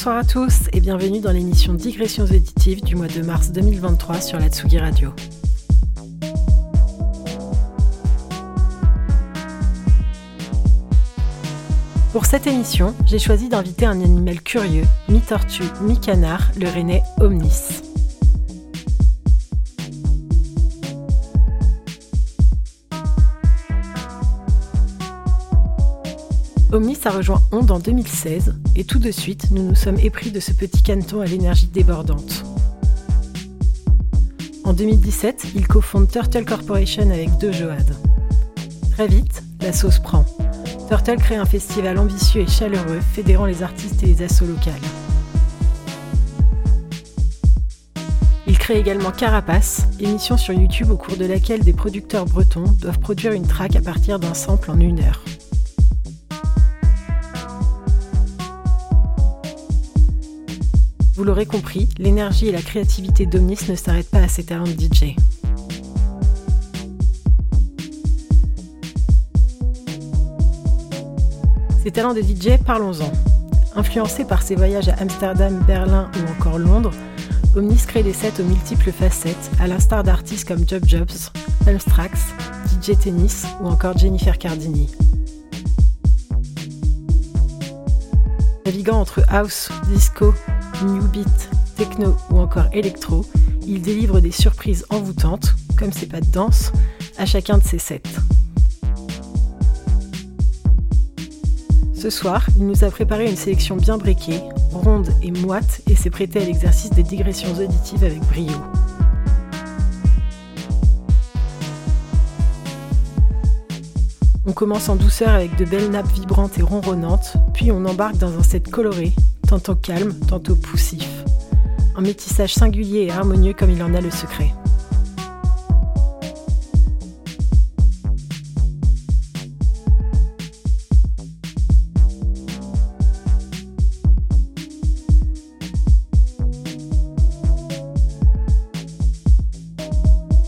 Bonsoir à tous et bienvenue dans l'émission Digressions auditives du mois de mars 2023 sur la Tsugi Radio. Pour cette émission, j'ai choisi d'inviter un animal curieux, mi-tortue, mi-canard, le rennais Omnis. Omnis a rejoint Onde en 2016 et tout de suite, nous nous sommes épris de ce petit caneton à l'énergie débordante. En 2017, il cofonde Turtle Corporation avec deux Joad. Très vite, la sauce prend. Turtle crée un festival ambitieux et chaleureux fédérant les artistes et les assos locales. Il crée également Carapace, émission sur YouTube au cours de laquelle des producteurs bretons doivent produire une track à partir d'un sample en une heure. Vous l'aurez compris, l'énergie et la créativité d'Omnis ne s'arrêtent pas à ses talents de DJ. Ses talents de DJ, parlons-en. Influencé par ses voyages à Amsterdam, Berlin ou encore Londres, Omnis crée des sets aux multiples facettes, à l'instar d'artistes comme Job Jobs, Elstrax, DJ Tennis ou encore Jennifer Cardini. Naviguant entre house, disco, new beat, techno ou encore électro, il délivre des surprises envoûtantes, comme ses pas de danse, à chacun de ses sets. Ce soir, il nous a préparé une sélection bien briquée, ronde et moite, et s'est prêté à l'exercice des digressions auditives avec brio. On commence en douceur avec de belles nappes vibrantes et ronronnantes, puis on embarque dans un set coloré, tantôt calme, tantôt poussif. Un métissage singulier et harmonieux comme il en a le secret.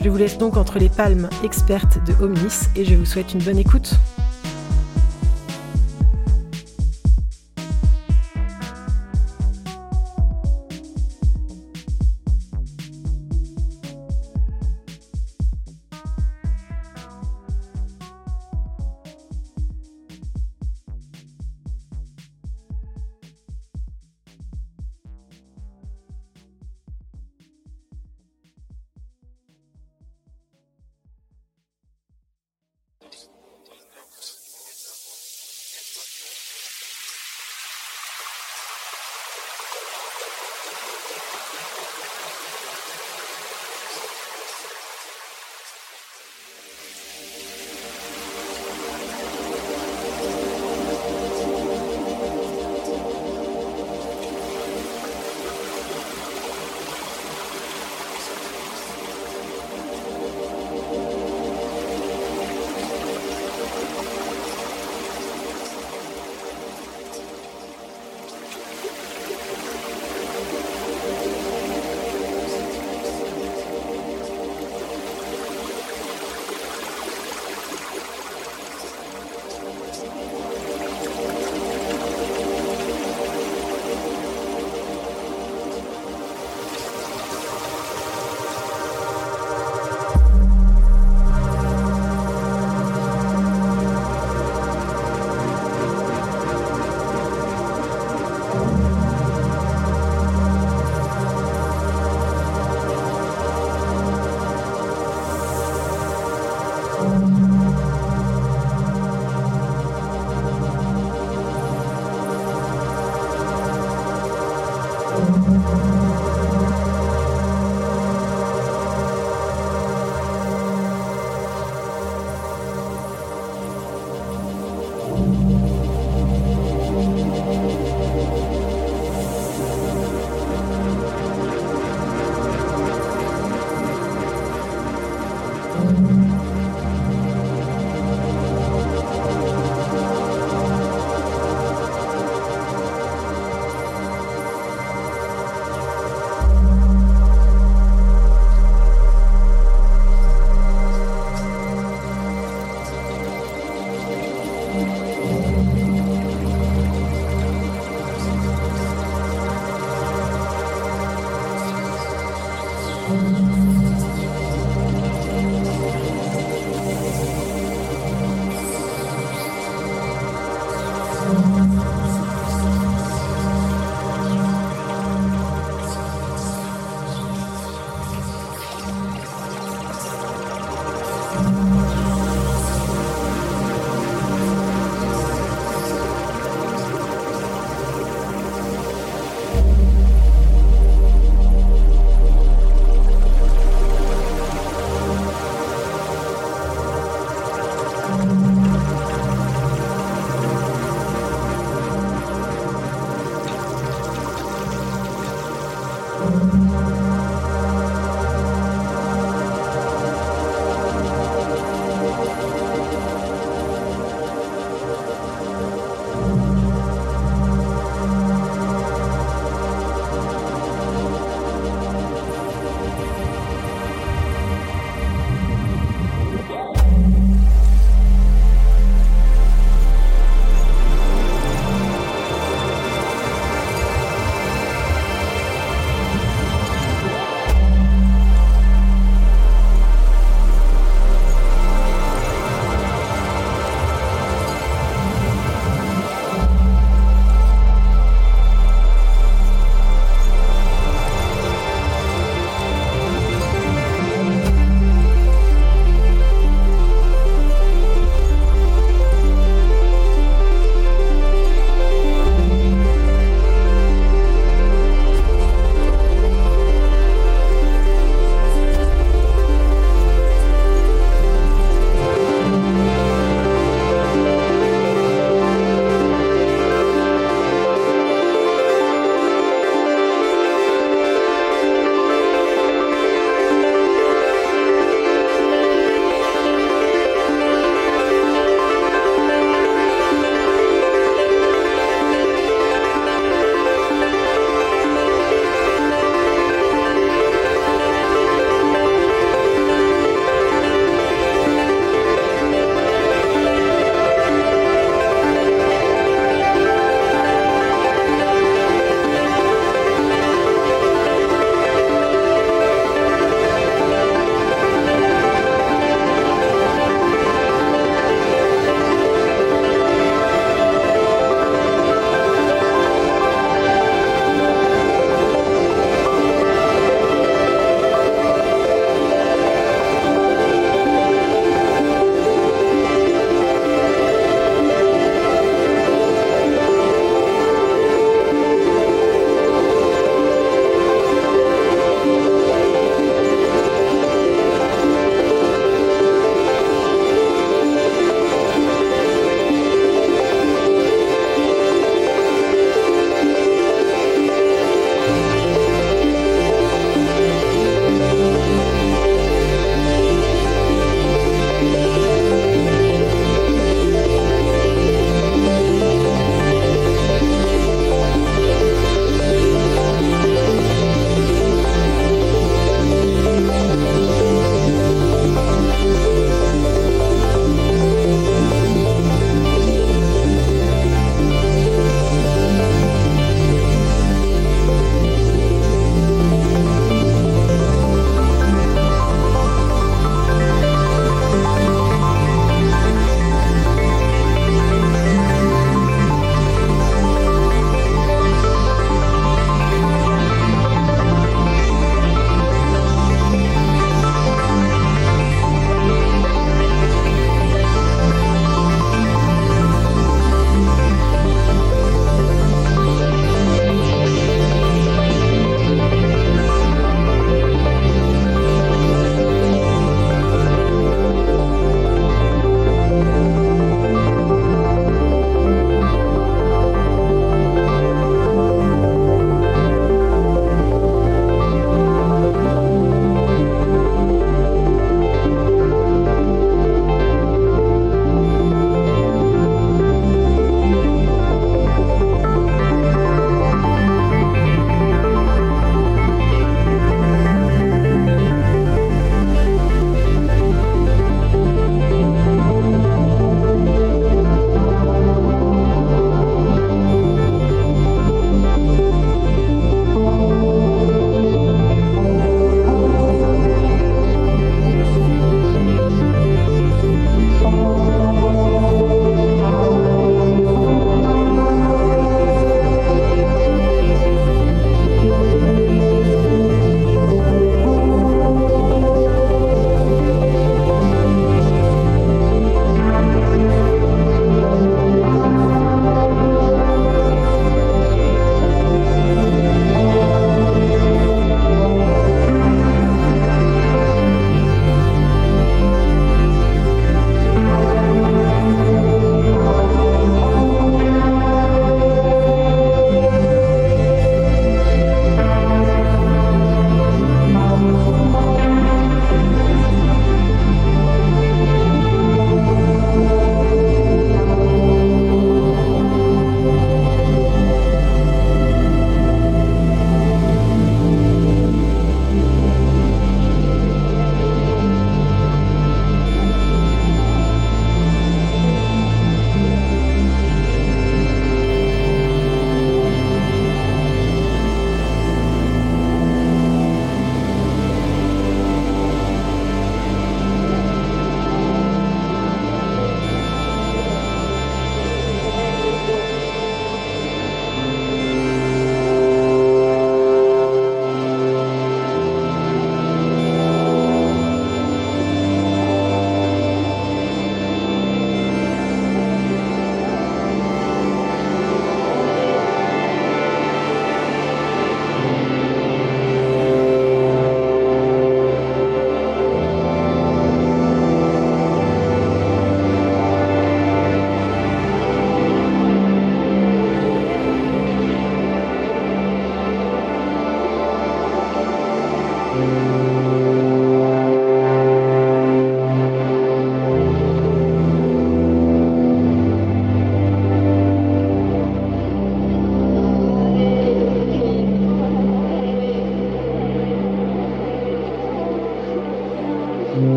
Je vous laisse donc entre les palmes expertes de Omnis et je vous souhaite une bonne écoute.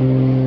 Mm-hmm.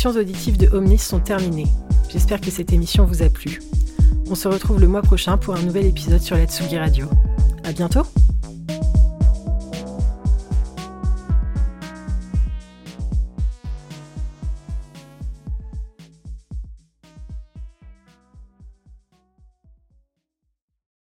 Les digressions auditives de Omnis sont terminées. J'espère que cette émission vous a plu. On se retrouve le mois prochain pour un nouvel épisode sur la Tsugi Radio. À bientôt!